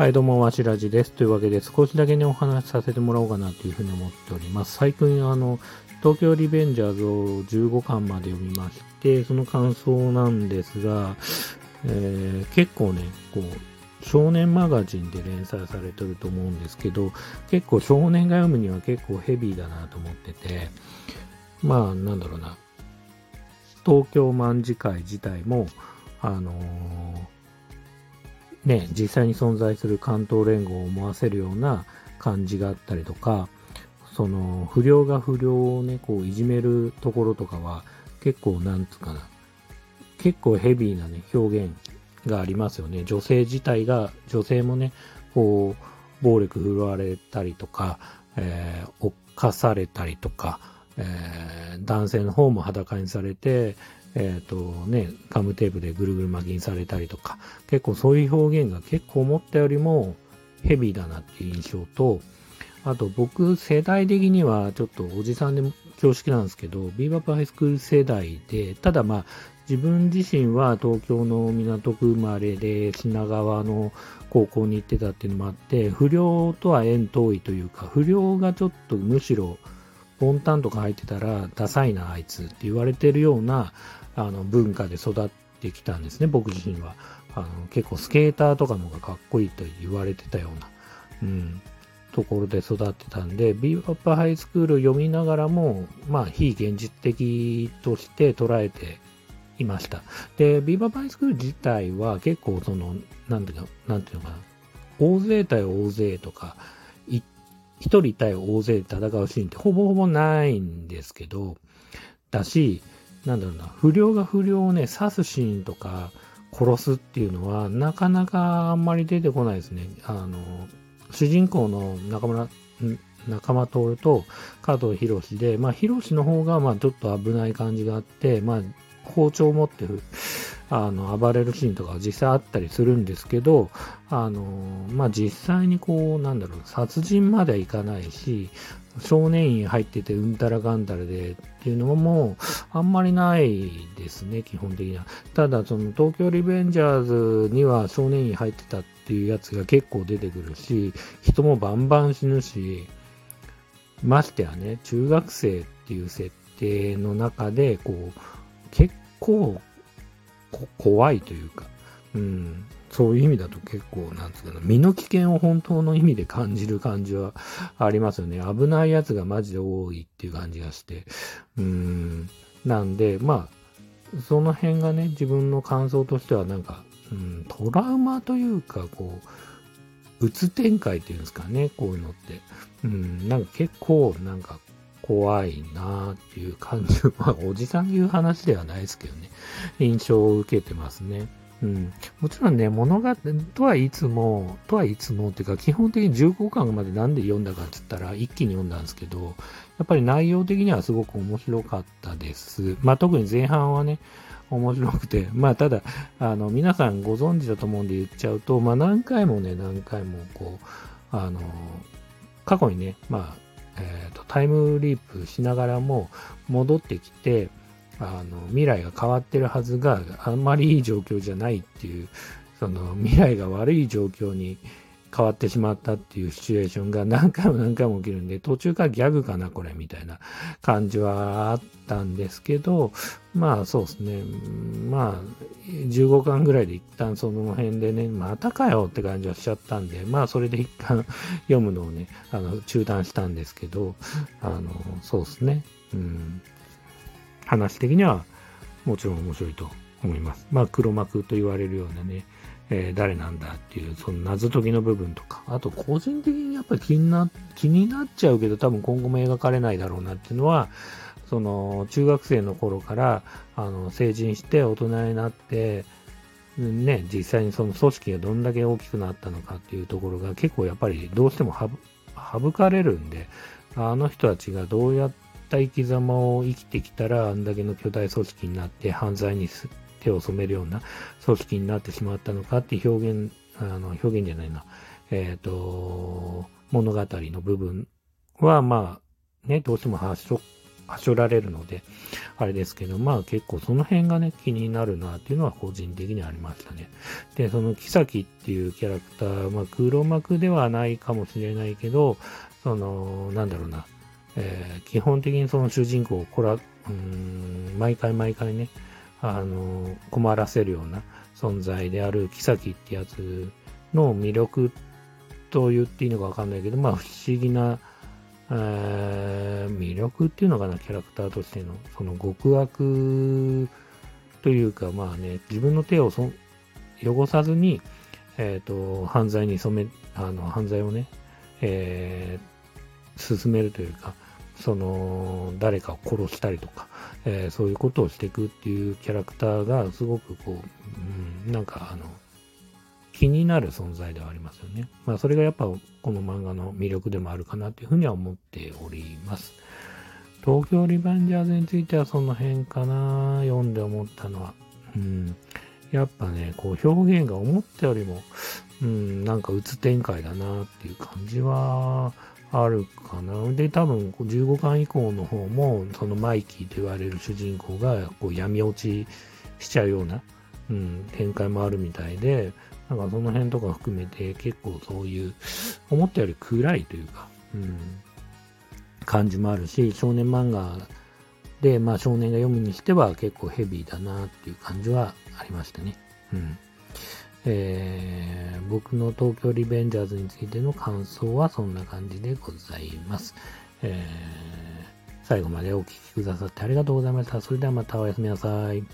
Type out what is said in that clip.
はい、どうも、わしらじです。というわけで、少しだけね、お話しさせてもらおうかなというふうに思っております。最近、あの、東京リベンジャーズを15巻まで読みまして、その感想なんですが、えー、結構ね、こう、少年マガジンで連載されてると思うんですけど、結構少年が読むには結構ヘビーだなと思ってて、まあ、なんだろうな、東京卍会自体も、あのーね、実際に存在する関東連合を思わせるような感じがあったりとか、その不良が不良をね、こういじめるところとかは結構なんつうかな、結構ヘビーなね、表現がありますよね。女性自体が、女性もね、こう、暴力振るわれたりとか、えー、犯されたりとか、えー、男性の方も裸にされて、えっ、ー、とね、ガムテープでぐるぐる巻きにされたりとか、結構そういう表現が結構思ったよりもヘビーだなっていう印象と、あと僕世代的にはちょっとおじさんでも恐縮なんですけど、ビーバップハイスクール世代で、ただまあ自分自身は東京の港区生まれで品川の高校に行ってたっていうのもあって、不良とは縁遠いというか、不良がちょっとむしろボンタンとか入ってたらダサいなあいつって言われてるようなあの文化で育ってきたんですね、僕自身は。あの結構スケーターとかの方がかっこいいと言われてたような、うん、ところで育ってたんで、ビーバップハイスクールを読みながらも、まあ、非現実的として捉えていました。で、ビーバップハイスクール自体は結構その、なんていうの、なんていうのかな、大勢対大勢とか、一人対大勢で戦うシーンってほぼほぼないんですけど、だし、なんだろうな、不良が不良をね、刺すシーンとか、殺すっていうのは、なかなかあんまり出てこないですね。あの、主人公の中村、仲間徹と加藤博士で、まあ、博士の方が、まあ、ちょっと危ない感じがあって、まあ、包丁を持ってる、あの、暴れるシーンとか実際あったりするんですけど、あの、まあ、実際にこう、なんだろう、殺人まではいかないし、少年院入っててうんたらかんたらでっていうのもあんまりないですね、基本的には。ただ、その東京リベンジャーズには少年院入ってたっていうやつが結構出てくるし、人もバンバン死ぬし、ましてやね、中学生っていう設定の中で、こう、結構怖いというか、うん、そういう意味だと結構、なんつうかな、身の危険を本当の意味で感じる感じはありますよね。危ないやつがマジで多いっていう感じがして。うーん。なんで、まあ、その辺がね、自分の感想としてはなんか、うん、トラウマというか、こう、うつ展開っていうんですかね、こういうのって。うん、なんか結構、なんか怖いなーっていう感じ。まあ、おじさん言う話ではないですけどね。印象を受けてますね。うん。もちろんね、物語、とはいつも、とはいつもっていうか、基本的に15巻までなんで読んだかって言ったら、一気に読んだんですけど、やっぱり内容的にはすごく面白かったです。まあ特に前半はね、面白くて、まあただ、あの、皆さんご存知だと思うんで言っちゃうと、まあ何回もね、何回もこう、あの、過去にね、まあ、えっ、ー、と、タイムリープしながらも戻ってきて、あの未来が変わってるはずがあんまりいい状況じゃないっていうその未来が悪い状況に変わってしまったっていうシチュエーションが何回も何回も起きるんで、途中からギャグかな、これ、みたいな感じはあったんですけど、まあそうですね。まあ、15巻ぐらいで一旦その辺でね、またかよって感じはしちゃったんで、まあそれで一旦 読むのをね、あの、中断したんですけど、あの、そうですね。うん。話的にはもちろん面白いと思います。まあ黒幕と言われるようなね、えー、誰なんだっていう、その謎解きの部分とか、あと個人的にやっぱり気にな、気になっちゃうけど多分今後も描かれないだろうなっていうのは、その中学生の頃からあの成人して大人になって、ね、実際にその組織がどんだけ大きくなったのかっていうところが結構やっぱりどうしても省かれるんで、あの人たちがどうやってった生き様を生きてきたら、あんだけの巨大組織になって犯罪に手を染めるような組織になってしまったのかって表現、あの、表現じゃないな、えっ、ー、と、物語の部分は、まあ、ね、どうしてもはしょはしょられるので、あれですけど、まあ結構その辺がね、気になるなっていうのは個人的にありましたね。で、そのキサキっていうキャラクター、まあ黒幕ではないかもしれないけど、その、なんだろうな、えー、基本的にその主人公をこら、うん、毎回毎回ね、あの、困らせるような存在であるキサキってやつの魅力と言っていいのかわかんないけど、まあ不思議な、えー、魅力っていうのかな、キャラクターとしての、その極悪というか、まあね、自分の手をそ汚さずに、えっ、ー、と、犯罪に染め、あの、犯罪をね、えー、進めるというか、その、誰かを殺したりとか、えー、そういうことをしていくっていうキャラクターが、すごくこう、うん、なんかあの、気になる存在ではありますよね。まあ、それがやっぱこの漫画の魅力でもあるかなというふうには思っております。東京リベンジャーズについてはその辺かな、読んで思ったのは。うん、やっぱね、こう表現が思ったよりも、うん、なんか鬱展開だなっていう感じはあるかな。で、多分15巻以降の方も、そのマイキーと言われる主人公がこう闇落ちしちゃうような、うん、展開もあるみたいで、なんかその辺とか含めて結構そういう思ったより暗いというか、うん、感じもあるし、少年漫画で、まあ少年が読むにしては結構ヘビーだなっていう感じはありましたね。うんえー、僕の東京リベンジャーズについての感想はそんな感じでございます。えー、最後までお聴きくださってありがとうございました。それではまたおやすみなさい。